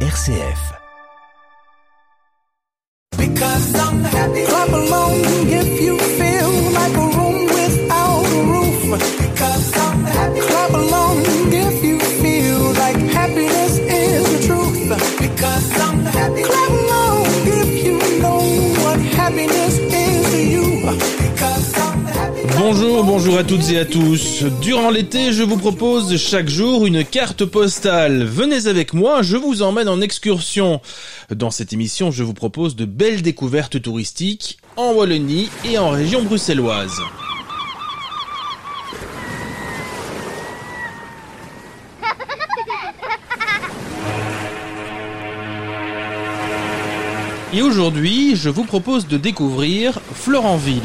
RCF. Bonjour, bonjour à toutes et à tous. Durant l'été, je vous propose chaque jour une carte postale. Venez avec moi, je vous emmène en excursion. Dans cette émission, je vous propose de belles découvertes touristiques en Wallonie et en région bruxelloise. Et aujourd'hui, je vous propose de découvrir Florenville.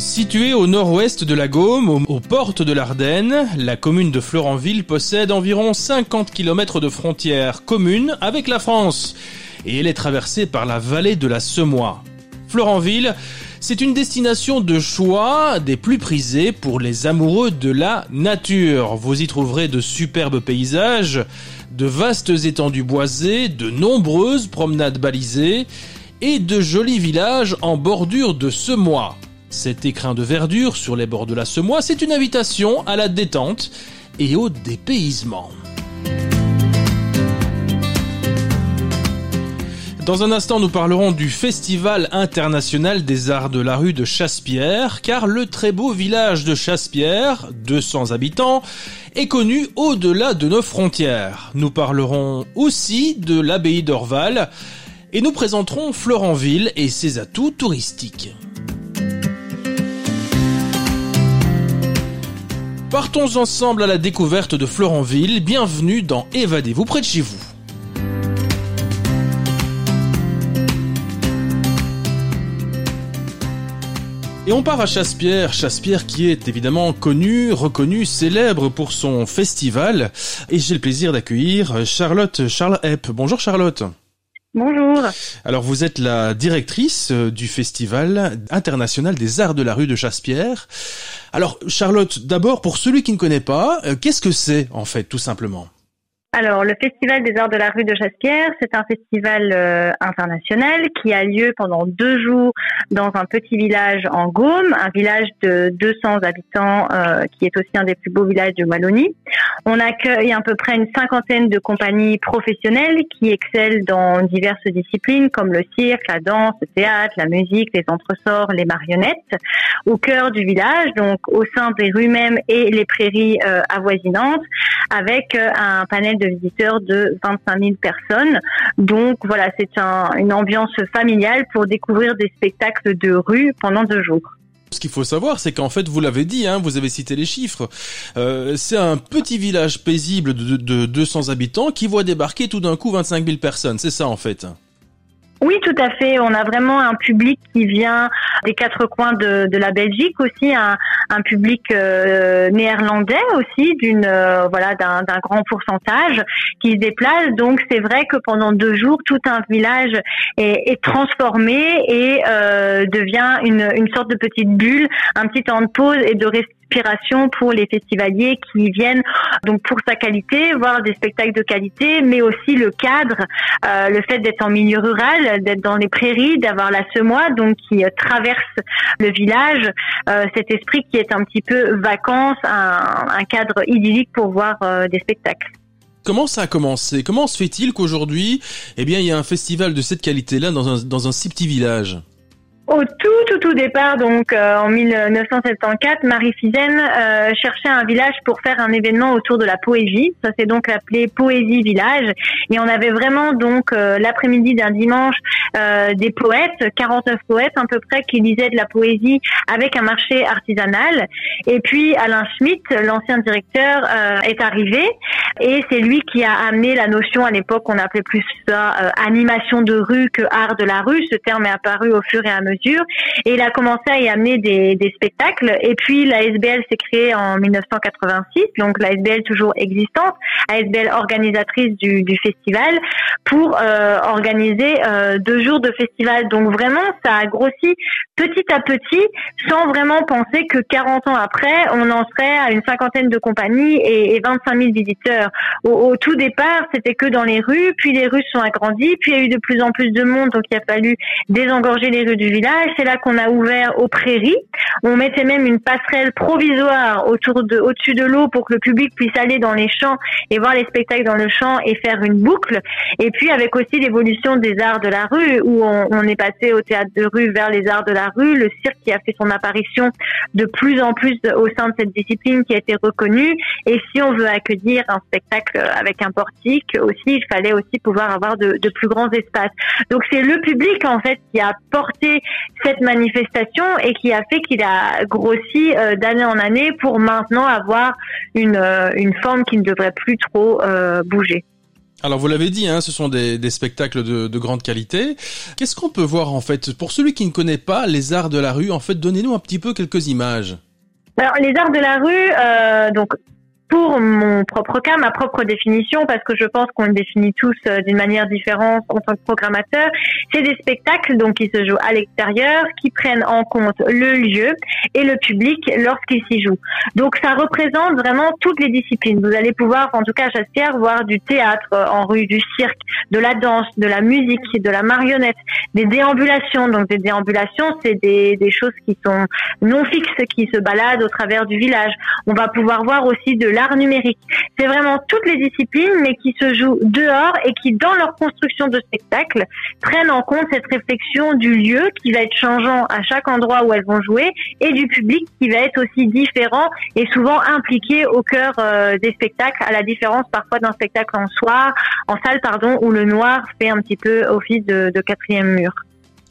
Située au nord-ouest de la Gaume, aux, portes de l'Ardenne, la commune de Florenville possède environ 50 km de frontières communes avec la France et elle est traversée par la vallée de la Semois. Florenville, c'est une destination de choix des plus prisées pour les amoureux de la nature. Vous y trouverez de superbes paysages, de vastes étendues boisées, de nombreuses promenades balisées et de jolis villages en bordure de semois. Cet écrin de verdure sur les bords de la semois, c'est une invitation à la détente et au dépaysement. Dans un instant, nous parlerons du Festival international des arts de la rue de Chaspierre, car le très beau village de Chaspierre, 200 habitants, est connu au-delà de nos frontières. Nous parlerons aussi de l'abbaye d'Orval, et nous présenterons Florenville et ses atouts touristiques. Partons ensemble à la découverte de Florenville. Bienvenue dans Évadez-vous près de chez vous. Et on part à Chaspierre, Chaspierre qui est évidemment connu, reconnu, célèbre pour son festival. Et j'ai le plaisir d'accueillir Charlotte Charles Epp. Bonjour Charlotte. Bonjour. Alors vous êtes la directrice euh, du Festival international des arts de la rue de Chaspierre. Alors Charlotte, d'abord pour celui qui ne connaît pas, euh, qu'est-ce que c'est en fait tout simplement? Alors, le Festival des Arts de la rue de Chaspierre, c'est un festival euh, international qui a lieu pendant deux jours dans un petit village en Gaume, un village de 200 habitants euh, qui est aussi un des plus beaux villages de Wallonie. On accueille à peu près une cinquantaine de compagnies professionnelles qui excellent dans diverses disciplines comme le cirque, la danse, le théâtre, la musique, les entresorts, les marionnettes. Au cœur du village, donc au sein des rues mêmes et les prairies euh, avoisinantes, avec euh, un panel de visiteurs de 25 000 personnes. Donc voilà, c'est un- une ambiance familiale pour découvrir des spectacles de rue pendant deux jours. Ce qu'il faut savoir, c'est qu'en fait, vous l'avez dit, hein, vous avez cité les chiffres, euh, c'est un petit village paisible de, de 200 habitants qui voit débarquer tout d'un coup 25 000 personnes. C'est ça en fait. Oui, tout à fait. On a vraiment un public qui vient des quatre coins de, la Belgique aussi, un, public euh, néerlandais aussi, d'une euh, voilà d'un grand pourcentage qui se déplace. Donc c'est vrai que pendant deux jours, tout un village est, transformé et euh, devient une, une sorte de petite bulle, un petit temps de pause et de pour les festivaliers qui viennent donc pour sa qualité, voir des spectacles de qualité, mais aussi le cadre, euh, le fait d'être en milieu rural, d'être dans les prairies, d'avoir la semois donc qui euh, traverse le village, euh, cet esprit qui est un petit peu vacances, un, cadre idyllique pour voir des spectacles. Comment ça a commencé? Comment se fait-il qu'aujourd'hui, eh bien, il y a un festival de cette qualité-là dans un si petit village? Au tout, tout, tout départ, donc euh, en 1974, Marie Fizen euh, cherchait un village pour faire un événement autour de la poésie. Ça s'est donc appelé Poésie Village. Et on avait vraiment donc euh, l'après-midi d'un dimanche euh, des poètes, 49 poètes à peu près, qui lisaient de la poésie avec un marché artisanal. Et puis Alain Schmitt, l'ancien directeur, euh, est arrivé et c'est lui qui a amené la notion à l'époque, on appelait plus ça euh, animation de rue que art de la rue. Ce terme est apparu au fur et à mesure Et il a commencé à y amener des, spectacles. Et puis la SBL s'est créée en 1986, donc la SBL toujours existante, ASBL organisatrice du, festival, pour euh, organiser euh, deux jours de festival. Donc vraiment, ça a grossi petit à petit, sans vraiment penser que 40 ans après, on en serait à une cinquantaine de compagnies et, et 25 000 visiteurs. Au, au tout départ, c'était que dans les rues, puis les rues sont agrandies, puis il y a eu de plus en plus de monde, donc il a fallu désengorger les rues du village. C'est là qu'on a ouvert aux prairies. On mettait même une passerelle provisoire autour de, au-dessus de l'eau pour que le public puisse aller dans les champs et voir les spectacles dans le champ et faire une boucle. Et puis avec aussi l'évolution des arts de la rue, où on, est passé au théâtre de rue vers les arts de la rue, le cirque qui a fait son apparition de plus en plus au sein de cette discipline qui a été reconnue. Et si on veut accueillir un spectacle avec un portique aussi, il fallait aussi pouvoir avoir de, de plus grands espaces. Donc c'est le public en fait qui a porté cette manifestation et qui a fait qu'il a grossi euh, d'année en année pour maintenant avoir une, euh, une forme qui ne devrait plus trop euh, bouger. Alors vous l'avez dit, hein, ce sont des, des spectacles de, de, grande qualité. Qu'est-ce qu'on peut voir en fait Pour celui qui ne connaît pas les arts de la rue, en fait, donnez-nous un petit peu quelques images. Alors les arts de la rue, donc pour mon propre cas, ma propre définition, parce que je pense qu'on le définit tous euh, d'une manière différente en tant que programmateur, c'est des spectacles donc qui se jouent à l'extérieur, qui prennent en compte le lieu et le public lorsqu'ils s'y jouent. Donc ça représente vraiment toutes les disciplines. Vous allez pouvoir, en tout cas Chastière, voir du théâtre euh, en rue, du cirque, de la danse, de la musique, de la marionnette, des déambulations. Donc des déambulations, c'est des, des choses qui sont non fixes, qui se baladent au travers du village. On va pouvoir voir aussi de l'art numérique. C'est vraiment toutes les disciplines, mais qui se jouent dehors et qui, dans leur construction de spectacle, prennent en compte cette réflexion du lieu qui va être changeant à chaque endroit où elles vont jouer et du public qui va être aussi différent et souvent impliqué au cœur euh, des spectacles, à la différence parfois d'un spectacle en soir, en salle, pardon, où le noir fait un petit peu office de, de quatrième mur.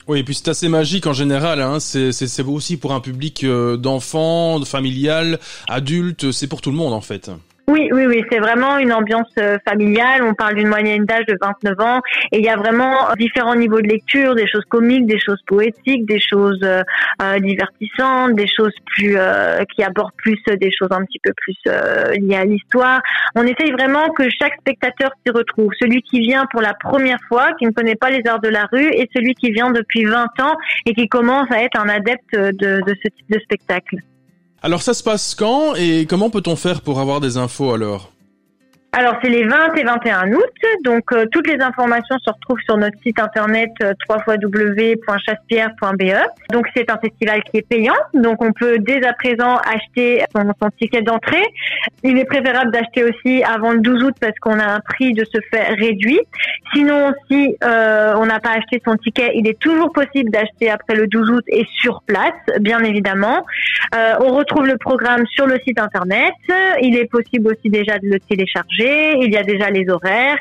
Oui, et puis c'est assez magique en général. Hein. C'est aussi pour un public euh, d'enfants, de familial, adultes. C'est pour tout le monde en fait. Oui, oui, oui, c'est vraiment une ambiance euh, familiale. On parle d'une moyenne d'âge de 29 ans et il y a vraiment différents niveaux de lecture, des choses comiques, des choses poétiques, des choses euh, euh divertissantes, des choses plus euh, qui abordent plus des choses un petit peu plus euh, liées à l'histoire. On essaye vraiment que chaque spectateur s'y retrouve. Celui qui vient pour la première fois, qui ne connaît pas les arts de la rue, et celui qui vient depuis 20 ans et qui commence à être un adepte de, de ce type de spectacle. Alors ça se passe quand et comment peut-on faire pour avoir des infos alors? Alors c'est les 20 et 21 août, donc euh, toutes les informations se retrouvent sur notre site internet euh, www.chaspierre.be. Donc c'est un festival qui est payant, donc on peut dès à présent acheter son, ticket d'entrée. Il est préférable d'acheter aussi avant le 12 août parce qu'on a un prix de se faire réduit. Sinon si euh, on n'a pas acheté son ticket, il est toujours possible d'acheter après le 12 août et sur place, bien évidemment. Euh, on retrouve le programme sur le site internet. Il est possible aussi déjà de le télécharger il y a déjà les horaires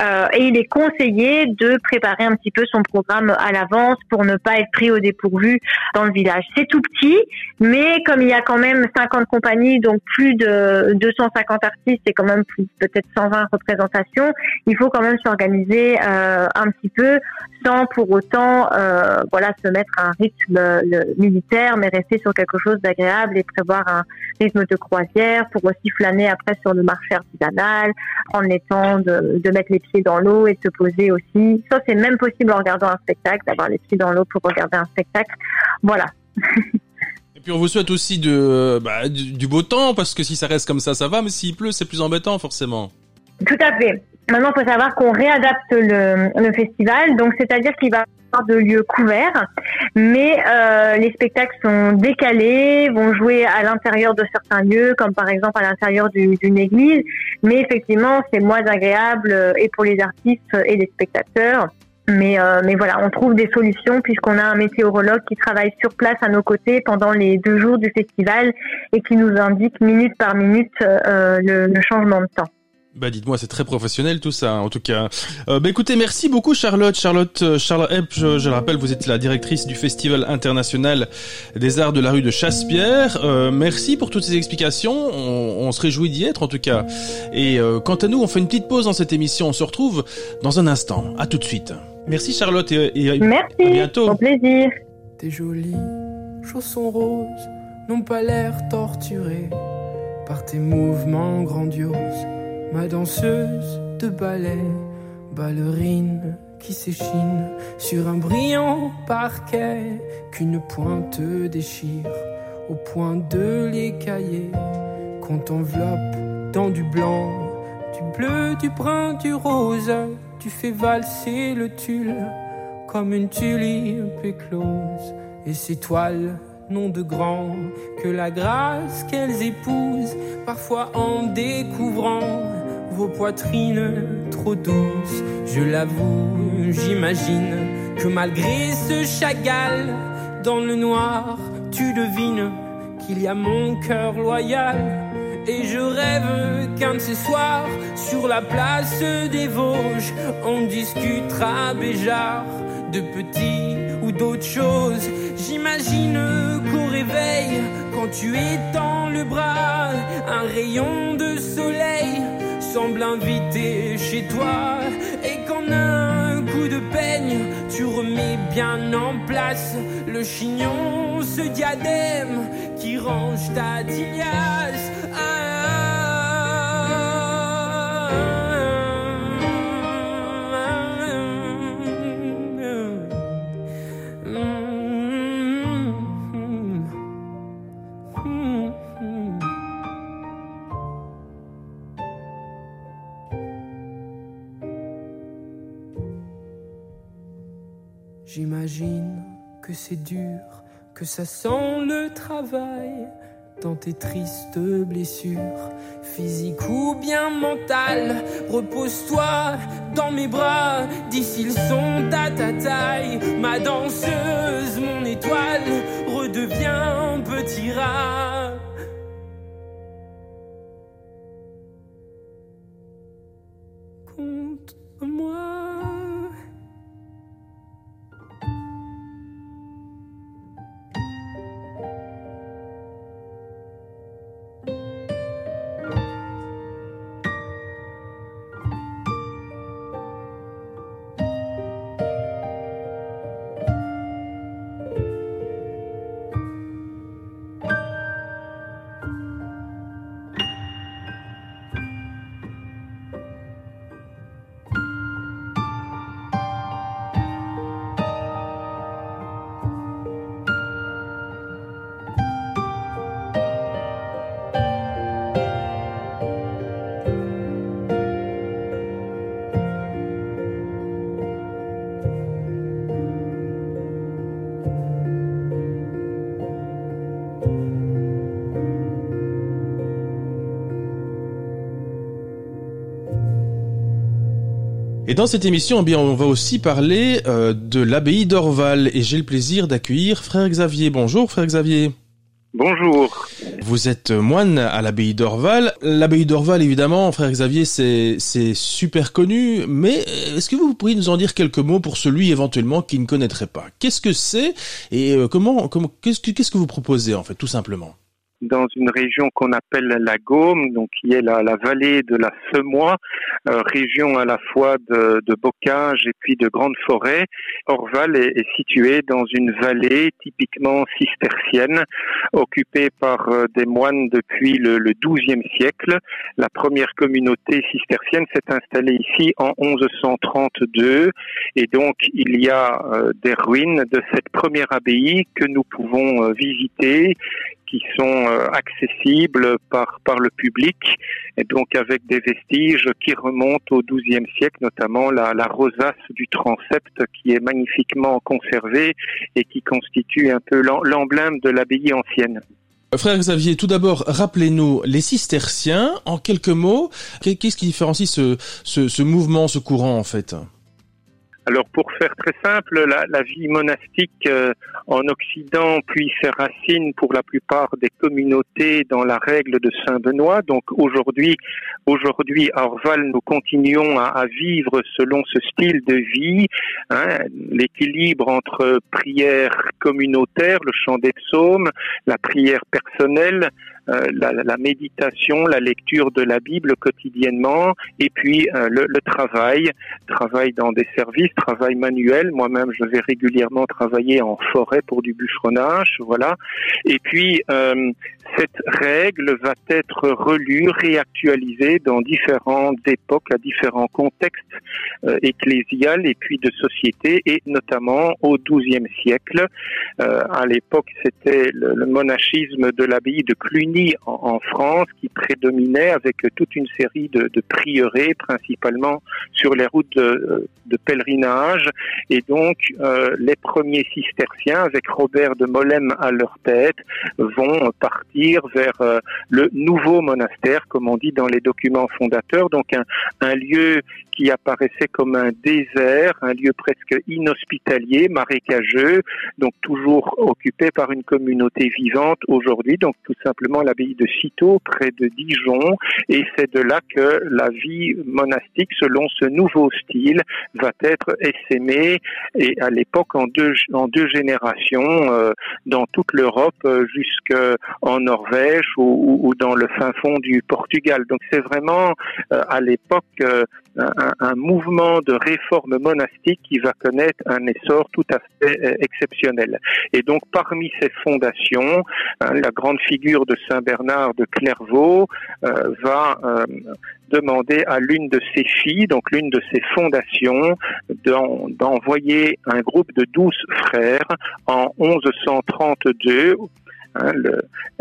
euh, et il est conseillé de préparer un petit peu son programme à l'avance pour ne pas être pris au dépourvu dans le village. C'est tout petit, mais comme il y a quand même 50 compagnies, donc plus de 250 artistes et quand même peut-être 120 représentations, il faut quand même s'organiser euh, un petit peu sans pour autant euh, voilà se mettre à un rythme militaire, mais rester sur quelque chose d'agréable et prévoir un rythme de croisière pour aussi flâner après sur le marché artisanal, prendre les temps de, de mettre les pieds dans l'eau et de se poser aussi. Ça, c'est même possible en regardant un spectacle, d'avoir les pieds dans l'eau pour regarder un spectacle. Voilà. Et puis on vous souhaite aussi de, bah, du, beau temps, parce que si ça reste comme ça, ça va, mais s'il pleut, c'est plus embêtant forcément. Tout à fait. Maintenant, il faut savoir qu'on réadapte le, le festival, donc c'est-à-dire qu'il va de lieux couverts, mais euh, les spectacles sont décalés, vont jouer à l'intérieur de certains lieux, comme par exemple à l'intérieur d'une église, mais effectivement c'est moins agréable euh, et pour les artistes et les spectateurs. Mais, euh, mais voilà, on trouve des solutions puisqu'on a un météorologue qui travaille sur place à nos côtés pendant les deux jours du festival et qui nous indique minute par minute euh, le, le changement de temps. Bah dites-moi, c'est très professionnel tout ça, en tout cas. Euh, bah écoutez, merci beaucoup Charlotte. Charlotte, euh, Charlotte Epp, je, je, le rappelle, vous êtes la directrice du Festival international des arts de la rue de Chasse-Pierre. Euh, merci pour toutes ces explications. On, on se réjouit d'y être en tout cas. Et euh, quant à nous, on fait une petite pause dans cette émission. On se retrouve dans un instant. À tout de suite. Merci Charlotte et, et merci, à bientôt. Au plaisir. Tes jolis chaussons roses n'ont pas l'air torturés par tes mouvements grandioses. Ma danseuse de ballet, ballerine qui s'échine sur un brillant parquet qu'une pointe déchire au point de cahiers qu'on t'enveloppe dans du blanc, du bleu, du brun, du rose. Tu fais valser le tulle comme une tulipe éclose et ces toiles nom de grand, que la grâce qu'elles épousent, parfois en découvrant vos poitrines trop douces. Je l'avoue, j'imagine que malgré ce chagall, dans le noir, tu devines qu'il y a mon cœur loyal. Et je rêve qu'un de ces soirs, sur la place des Vosges, on discutera Béjar de petits ou d'autres choses. J'imagine qu'au réveil, quand tu étends le bras, un rayon de soleil semble inviter chez toi. Et qu'en un coup de peigne, tu remets bien en place le chignon, ce diadème qui range ta diliasse. J'imagine que c'est dur, que ça sent le travail dans tes tristes blessures, physiques ou bien mentales. Repose-toi dans mes bras, d'ici ils sont à ta taille. Ma danseuse, mon étoile, redevient petit rat. Dans cette émission, eh bien, on va aussi parler euh, de l'abbaye d'Orval et j'ai le plaisir d'accueillir frère Xavier. Bonjour frère Xavier. Bonjour. Vous êtes moine à l'abbaye d'Orval. L'abbaye d'Orval, évidemment, frère Xavier, c'est super connu, mais est-ce que vous pourriez nous en dire quelques mots pour celui éventuellement qui ne connaîtrait pas? Qu'est-ce que c'est? Et euh, comment comment qu'est-ce que qu'est-ce que vous proposez en fait, tout simplement? Dans une région qu'on appelle la Gaume, donc qui est la, vallée de la Semois, euh, région à la fois de, de, bocage et puis de grandes forêts. Orval est, est situé dans une vallée typiquement cistercienne, occupée par euh, des moines depuis le, le XIIe siècle. La première communauté cistercienne s'est installée ici en 1132 et donc il y a euh, des ruines de cette première abbaye que nous pouvons visiter qui sont euh, accessibles par, par le public et donc avec des vestiges qui remontent au XIIe siècle, notamment la, rosace du transept qui est magnifiquement conservée et qui constitue un peu l'emblème de l'abbaye ancienne. Frère Xavier, tout d'abord, rappelez-nous les cisterciens, en quelques mots, qu'est-ce qui différencie ce, ce mouvement, ce courant en fait? Alors pour faire très simple, la, vie monastique euh, en Occident puis ses racines pour la plupart des communautés dans la règle de Saint Benoît. Donc aujourd'hui, aujourd'hui à Orval, nous continuons à, à, vivre selon ce style de vie, hein, l'équilibre entre prière communautaire, le chant des psaumes, la prière personnelle, la, la, méditation, la lecture de la Bible quotidiennement, et puis le, le, travail, travail dans des services, travail manuel. Moi-même, je vais régulièrement travailler en forêt pour du bûcheronnage, voilà. Et puis cette règle va être relue, réactualisée dans différentes époques, à différents contextes euh, ecclésial et puis de société, et notamment au XIIe siècle. Euh, à l'époque, c'était le, monachisme de l'abbaye de Cluny en, France qui prédominait avec toute une série de, de prieurés, principalement sur les routes de, pèlerinage. Et donc, euh, les premiers cisterciens, avec Robert de Molem à leur tête, vont partir vers euh, le nouveau monastère, comme on dit dans les documents fondateurs, donc un, un lieu qui apparaissait comme un désert, un lieu presque inhospitalier, marécageux, donc toujours occupé par une communauté vivante aujourd'hui, donc tout simplement l'abbaye de Citeaux, près de Dijon, et c'est de là que la vie monastique, selon ce nouveau style, va être essaimée, et à l'époque en deux, en deux générations, euh, dans toute l'Europe, euh, jusqu'en Norvège ou, dans le fin fond du Portugal. Donc c'est vraiment euh, à l'époque un, mouvement de réforme monastique qui va connaître un essor tout à fait exceptionnel. Et donc parmi ces fondations, hein, la grande figure de Saint Bernard de Clairvaux euh, va euh, demander à l'une de ses filles, donc l'une de ses fondations, d'envoyer un groupe de douze frères en 1132 Hein,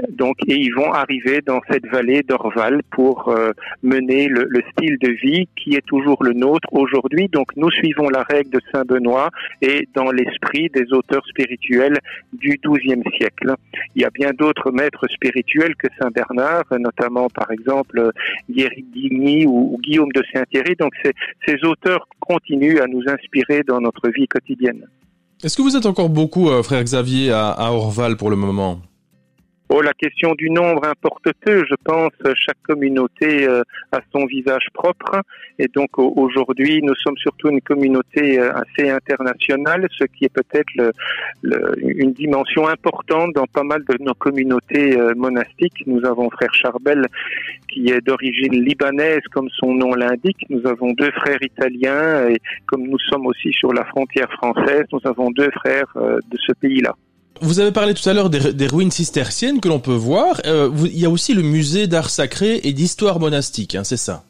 donc, et ils vont arriver dans cette vallée d'Orval pour euh, mener le, le, style de vie qui est toujours le nôtre aujourd'hui. Donc, nous suivons la règle de Saint Benoît et dans l'esprit des auteurs spirituels du XIIe siècle. Il y a bien d'autres maîtres spirituels que Saint Bernard, notamment par exemple Guéric Digny ou, ou, Guillaume de Saint-Thierry. Donc, ces, auteurs continuent à nous inspirer dans notre vie quotidienne. Est-ce que vous êtes encore beaucoup, euh, frère Xavier, à Orval pour le moment? Oh, la question du nombre importe peu. Je pense chaque communauté euh, a son visage propre. Et donc aujourd'hui, nous sommes surtout une communauté euh, assez internationale, ce qui est peut-être une dimension importante dans pas mal de nos communautés euh, monastiques. Nous avons frère Charbel qui est d'origine libanaise, comme son nom l'indique. Nous avons deux frères italiens et comme nous sommes aussi sur la frontière française, nous avons deux frères de ce pays-là. Vous avez parlé tout à l'heure des, ruines cisterciennes que l'on peut voir. Euh, il y a aussi le musée d'art sacré et d'histoire monastique, hein, c'est ça?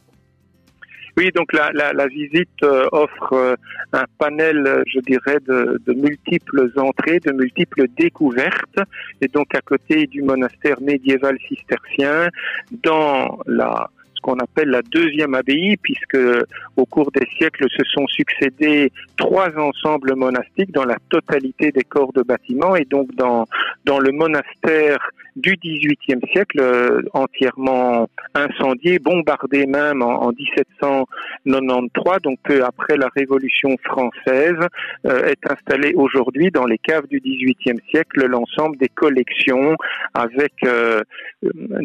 Oui, donc la, visite euh, offre euh, un panel, je dirais, de, multiples entrées, de multiples découvertes. Et donc à côté du monastère médiéval cistercien, dans la ce qu'on appelle la deuxième abbaye, puisque au cours des siècles se sont succédés trois ensembles monastiques dans la totalité des corps de bâtiments et donc dans, dans le monastère du XVIIIe siècle, euh, entièrement incendié, bombardé même en, en, 1793, donc peu après la Révolution française, euh, est installé aujourd'hui dans les caves du XVIIIe siècle l'ensemble des collections avec, euh,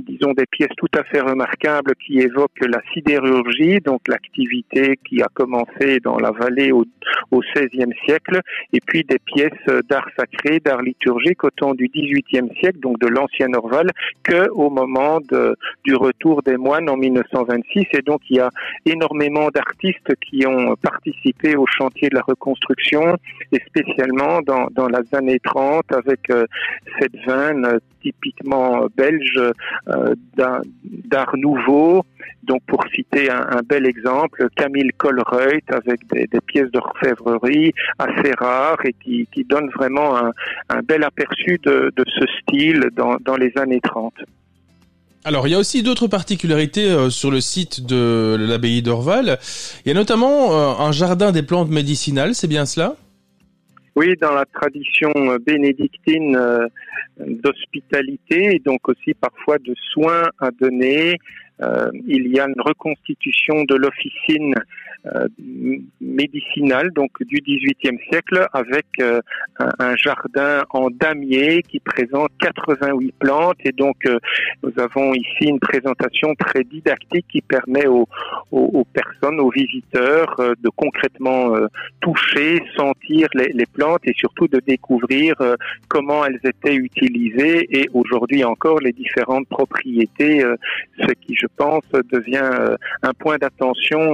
disons, des pièces tout à fait remarquables qui évoquent la sidérurgie, donc l'activité qui a commencé dans la vallée au, XVIe siècle, et puis des pièces d'art sacré, d'art liturgique au temps du XVIIIe siècle, donc de l'ancien Orval que au moment du retour des moines en 1926 et donc il y a énormément d'artistes qui ont participé au chantier de la reconstruction et spécialement dans, dans les années 30 avec euh, cette veine typiquement belge euh, d'art nouveau. Donc pour citer un, un, bel exemple, Camille Colreuth avec des, des pièces d'orfèvrerie assez rares et qui, qui donnent vraiment un, un bel aperçu de, de ce style dans, dans les années 30. Alors, il y a aussi d'autres particularités euh, sur le site de l'abbaye d'Orval. Il y a notamment euh, un jardin des plantes médicinales, c'est bien cela? Oui, dans la tradition euh, bénédictine euh, d'hospitalité et donc aussi parfois de soins à donner, euh, il y a une reconstitution de l'officine euh, médicinale donc du XVIIIe siècle avec euh, un, jardin en damier qui présente 88 plantes. Et donc nous avons ici une présentation très didactique qui permet aux personnes, aux visiteurs de concrètement toucher, sentir les, les, plantes et surtout de découvrir comment elles étaient utilisées et aujourd'hui encore les différentes propriétés, ce qui je devient un point d'attention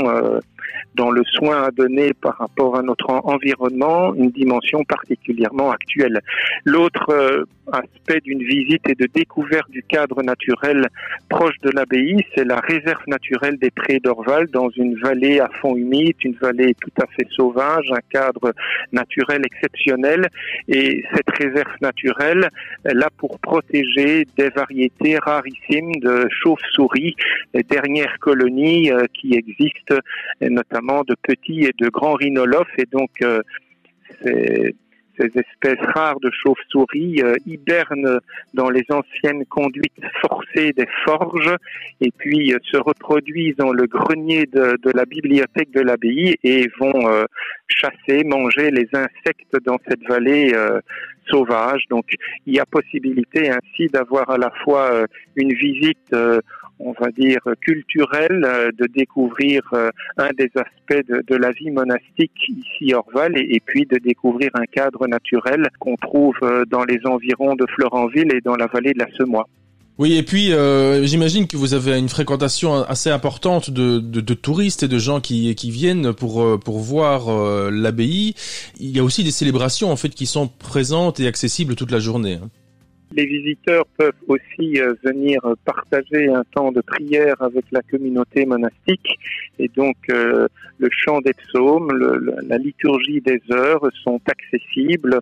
dans le soin à donner par rapport à notre environnement une dimension particulièrement actuelle. L'autre euh, aspect d'une visite et de découverte du cadre naturel proche de l'abbaye, c'est la réserve naturelle des Prés d'Orval dans une vallée à fond humide, une vallée tout à fait sauvage, un cadre naturel exceptionnel. Et cette réserve naturelle, elle a pour protéger des variétés rarissimes de chauves-souris, dernières colonies euh, qui existent, notamment de petits et de grands rhinolophes. Et donc, euh, ces espèces rares de chauves-souris euh, hibernent dans les anciennes conduites forcées des forges et puis se reproduisent dans le grenier de, la bibliothèque de l'abbaye et vont chasser, manger les insectes dans cette vallée sauvage. Donc il y a possibilité ainsi d'avoir à la fois une visite on va dire, culturel euh, de découvrir euh, un des aspects de, la vie monastique ici Orval et, et, puis de découvrir un cadre naturel qu'on trouve euh, dans les environs de Florentville et dans la vallée de la Semois. Oui, et puis j'imagine que vous avez une fréquentation assez importante de, de, touristes et de gens qui, qui viennent pour pour voir l'abbaye. Il y a aussi des célébrations en fait qui sont présentes et accessibles toute la journée. Hein. Les visiteurs peuvent aussi euh, venir partager un temps de prière avec la communauté monastique et donc euh, le chant des psaumes, le, la liturgie des heures sont accessibles.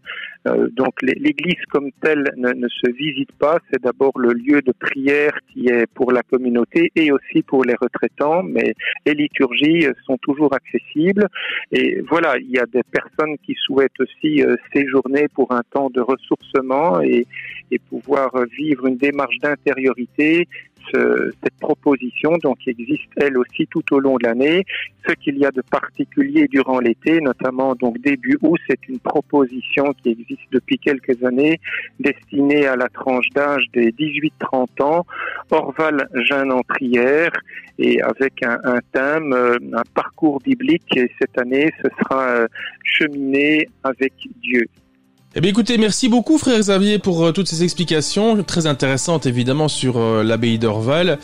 Euh, donc l'église comme telle ne, ne, se visite pas, c'est d'abord le lieu de prière qui est pour la communauté et aussi pour les retraitants, mais les liturgies sont toujours accessibles. Et voilà, il y a des personnes qui souhaitent aussi séjourner pour un temps de ressourcement et, et pouvoir vivre une démarche d'intériorité, ce, cette proposition donc existe elle aussi tout au long de l'année. Ce qu'il y a de particulier durant l'été, notamment donc début août, c'est une proposition qui existe depuis quelques années destinée à la tranche d'âge des 18-30 ans, Orval jeune en prière et avec un, un, thème, un parcours biblique et cette année ce sera cheminer avec Dieu. Eh bien écoutez, merci beaucoup frère Xavier pour euh, toutes ces explications très intéressantes évidemment sur euh, l'abbaye d'Orval.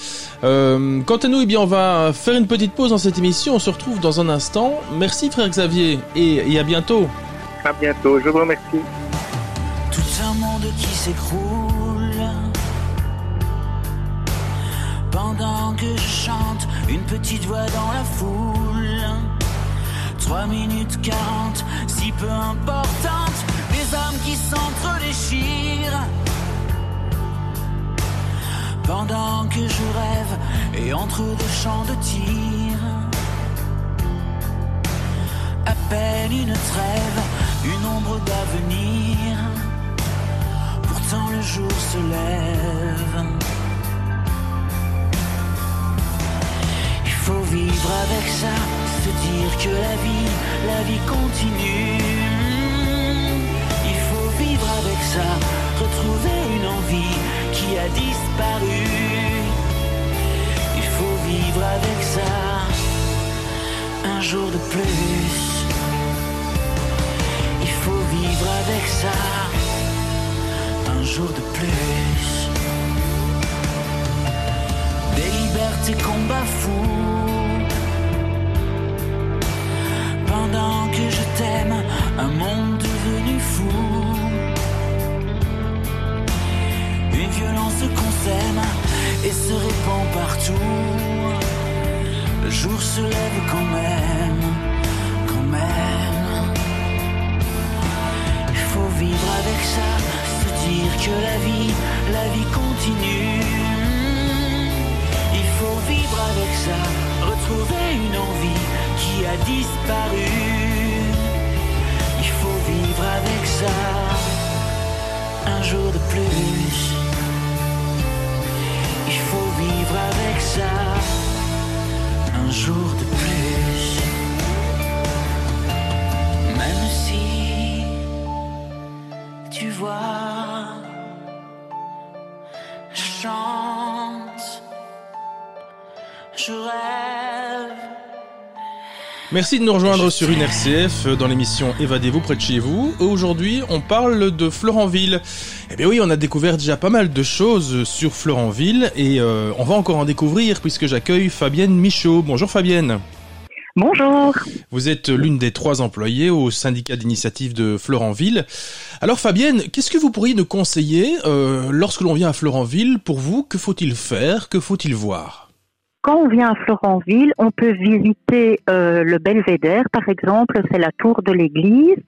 Euh, quant à nous, eh bien on va faire une petite pause dans cette émission, on se retrouve dans un instant. Merci frère Xavier et, et à bientôt. À bientôt, je vous remercie. Tout un monde qui s'écroule pendant que je chante une petite voix dans la foule. 3 minutes 40, si peu importante qui s'entre-déchirent Pendant que je rêve et entre deux champs de tir. À peine une trêve, une ombre d'avenir. Pourtant le jour se lève. Il faut vivre avec ça, se dire que la vie, la vie continue avec ça, retrouver une envie qui a disparu. Il faut vivre avec ça, un jour de plus. Il faut vivre avec ça, un jour de plus. Des libertés combat fou. Pendant que je t'aime, un monde devenu fou. Violence qu'on s'aime et se répand partout. Le jour se lève quand même, quand même. Il faut vivre avec ça, se dire que la vie, la vie continue. Il faut vivre avec ça, retrouver une envie qui a disparu. Il faut vivre avec ça, un jour de plus. Vivre avec ça un jour de plus. Même si tu vois, je chante, je rêve. Merci de nous rejoindre sur une RCF dans l'émission Évadez-vous près de chez vous. Aujourd'hui, on parle de Florentville. Eh bien oui, on a découvert déjà pas mal de choses sur Florentville et euh, on va encore en découvrir puisque j'accueille Fabienne Michaud. Bonjour Fabienne. Bonjour. Vous êtes l'une des trois employées au syndicat d'initiative de Florentville. Alors Fabienne, qu'est-ce que vous pourriez nous conseiller euh, lorsque l'on vient à Florentville Pour vous, que faut-il faire? Que faut-il voir? Quand on vient à Florentville, on peut visiter euh, le Belvédère, par exemple, c'est la tour de l'église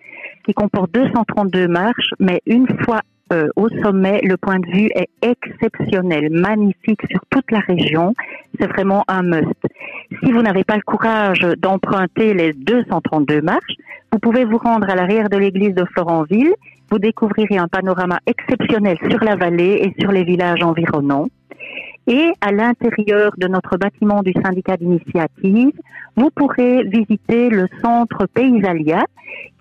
qui comporte 232 marches, mais une fois euh, au sommet, le point de vue est exceptionnel, magnifique sur toute la région. C'est vraiment un must. Si vous n'avez pas le courage d'emprunter les 232 marches, vous pouvez vous rendre à l'arrière de l'église de Florentville. Vous découvrirez un panorama exceptionnel sur la vallée et sur les villages environnants. Et à l'intérieur de notre bâtiment du syndicat d'initiative, vous pourrez visiter le centre Paysalia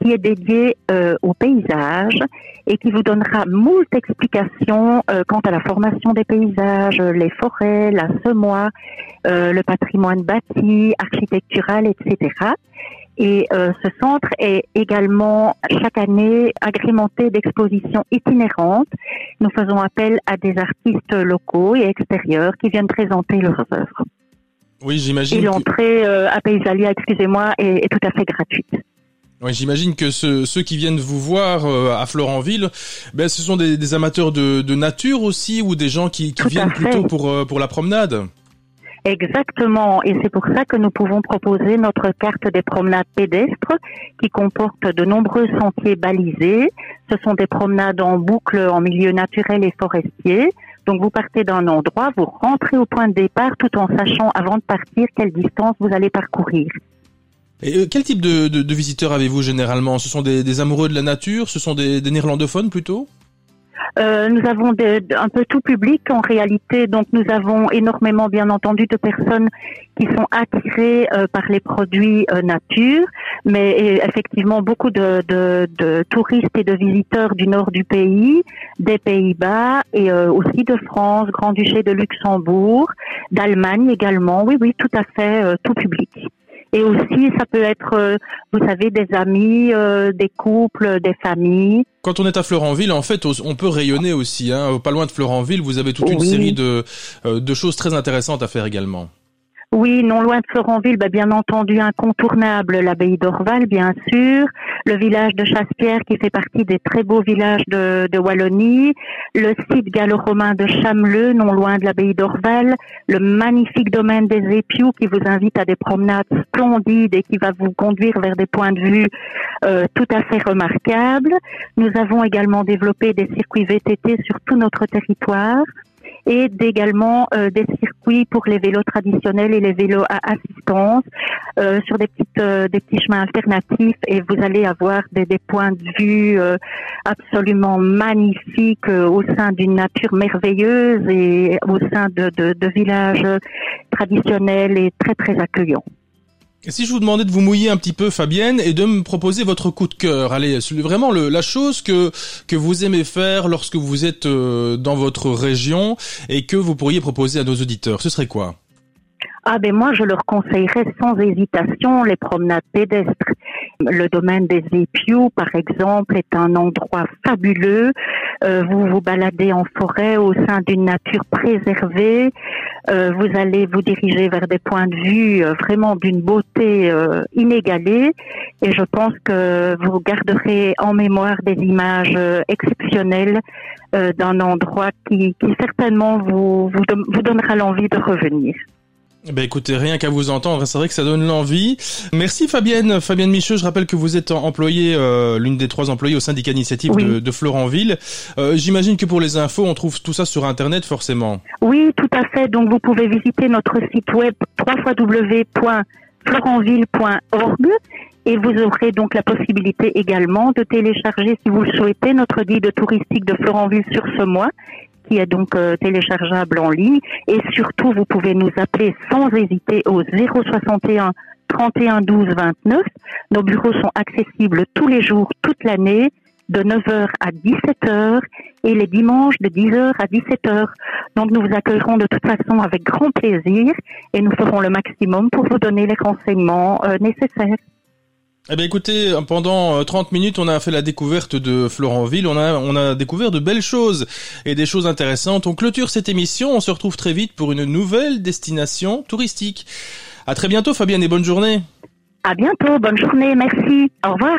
qui est dédié euh, au paysage et qui vous donnera moult explications euh, quant à la formation des paysages, les forêts, la semoie, euh, le patrimoine bâti, architectural, etc. Et euh, ce centre est également chaque année agrémenté d'expositions itinérantes. Nous faisons appel à des artistes locaux et extérieurs qui viennent présenter leurs œuvres. Oui, j'imagine. l'entrée euh, à Paysalia, excusez-moi, est, est tout à fait gratuite. Oui, j'imagine que ceux, ceux qui viennent vous voir euh, à Florentville, ben, ce sont des, des amateurs de, de nature aussi ou des gens qui, qui viennent fait. plutôt pour, euh, pour la promenade? Exactement, et c'est pour ça que nous pouvons proposer notre carte des promenades pédestres qui comporte de nombreux sentiers balisés. Ce sont des promenades en boucle en milieu naturel et forestier. Donc vous partez d'un endroit, vous rentrez au point de départ tout en sachant avant de partir quelle distance vous allez parcourir. Et euh, quel type de, visiteurs avez-vous généralement? Ce sont des, amoureux de la nature? Ce sont des, néerlandophones plutôt? Euh, nous avons un peu tout public en réalité, donc nous avons énormément bien entendu de personnes qui sont attirées euh, par les produits nature, mais effectivement beaucoup de, touristes et de visiteurs du nord du pays, des Pays-Bas et aussi de France, Grand-Duché de Luxembourg, d'Allemagne également. Oui, oui, tout à fait, tout public. Et aussi, ça peut être, euh, vous savez, des amis, euh, des couples, des familles. Quand on est à Florentville, en fait, on peut rayonner aussi. Hein. Pas loin de Florentville, vous avez toute une série de, euh, de choses très intéressantes à faire également. Oui, non loin de Florentville, bah, bien entendu incontournable, l'abbaye d'Orval, bien sûr, le village de Chasse-Pierre qui fait partie des très beaux villages de, de Wallonie, le site gallo-romain de Chameleux, non loin de l'abbaye d'Orval, le magnifique domaine des Épious qui vous invite à des promenades splendides et qui va vous conduire vers des points de vue euh, tout à fait remarquables. Nous avons également développé des circuits VTT sur tout notre territoire et également euh, des circuits pour les vélos traditionnels et les vélos à assistance euh, sur des petites euh, des petits chemins alternatifs et vous allez avoir des, des points de vue euh, absolument magnifiques euh, au sein d'une nature merveilleuse et au sein de, de, de villages traditionnels et très très accueillants. Si je vous demandais de vous mouiller un petit peu, Fabienne, et de me proposer votre coup de cœur, allez, vraiment la chose que que vous aimez faire lorsque vous êtes euh, dans votre région et que vous pourriez proposer à nos auditeurs, ce serait quoi? Ah ben moi je leur conseillerais sans hésitation les promenades pédestres. Le domaine des Épious par exemple est un endroit fabuleux. Euh, vous vous baladez en forêt au sein d'une nature préservée. Euh, vous allez vous diriger vers des points de vue euh, vraiment d'une beauté euh, inégalée et je pense que vous garderez en mémoire des images euh, exceptionnelles d'un endroit qui, qui certainement vous, vous, vous donnera l'envie de revenir. Eh Ben écoutez, rien qu'à vous entendre, c'est vrai que ça donne l'envie. Merci Fabienne, Fabienne Micheux. Je rappelle que vous êtes employée, euh, l'une des trois employées au syndicat initiative Oui. de, de Florentville. Euh, J'imagine que pour les infos, on trouve tout ça sur Internet forcément. Oui, tout à fait. Donc, vous pouvez visiter notre site web www.florentville.org et vous aurez donc la possibilité également de télécharger, si vous le souhaitez, notre guide touristique de Florentville sur ce mois qui est donc euh, téléchargeable en ligne. Et surtout, vous pouvez nous appeler sans hésiter au 061 31 12 29. Nos bureaux sont accessibles tous les jours, toute l'année, de 9h à 17h et les dimanches de 10h à 17h. Donc nous vous accueillerons de toute façon avec grand plaisir et nous ferons le maximum pour vous donner les renseignements euh, nécessaires. Eh bien écoutez, pendant 30 minutes, on a fait la découverte de Florentville, on a, on a découvert de belles choses et des choses intéressantes. On clôture cette émission, on se retrouve très vite pour une nouvelle destination touristique. À très bientôt Fabienne et bonne journée. À bientôt, bonne journée, merci. Au revoir.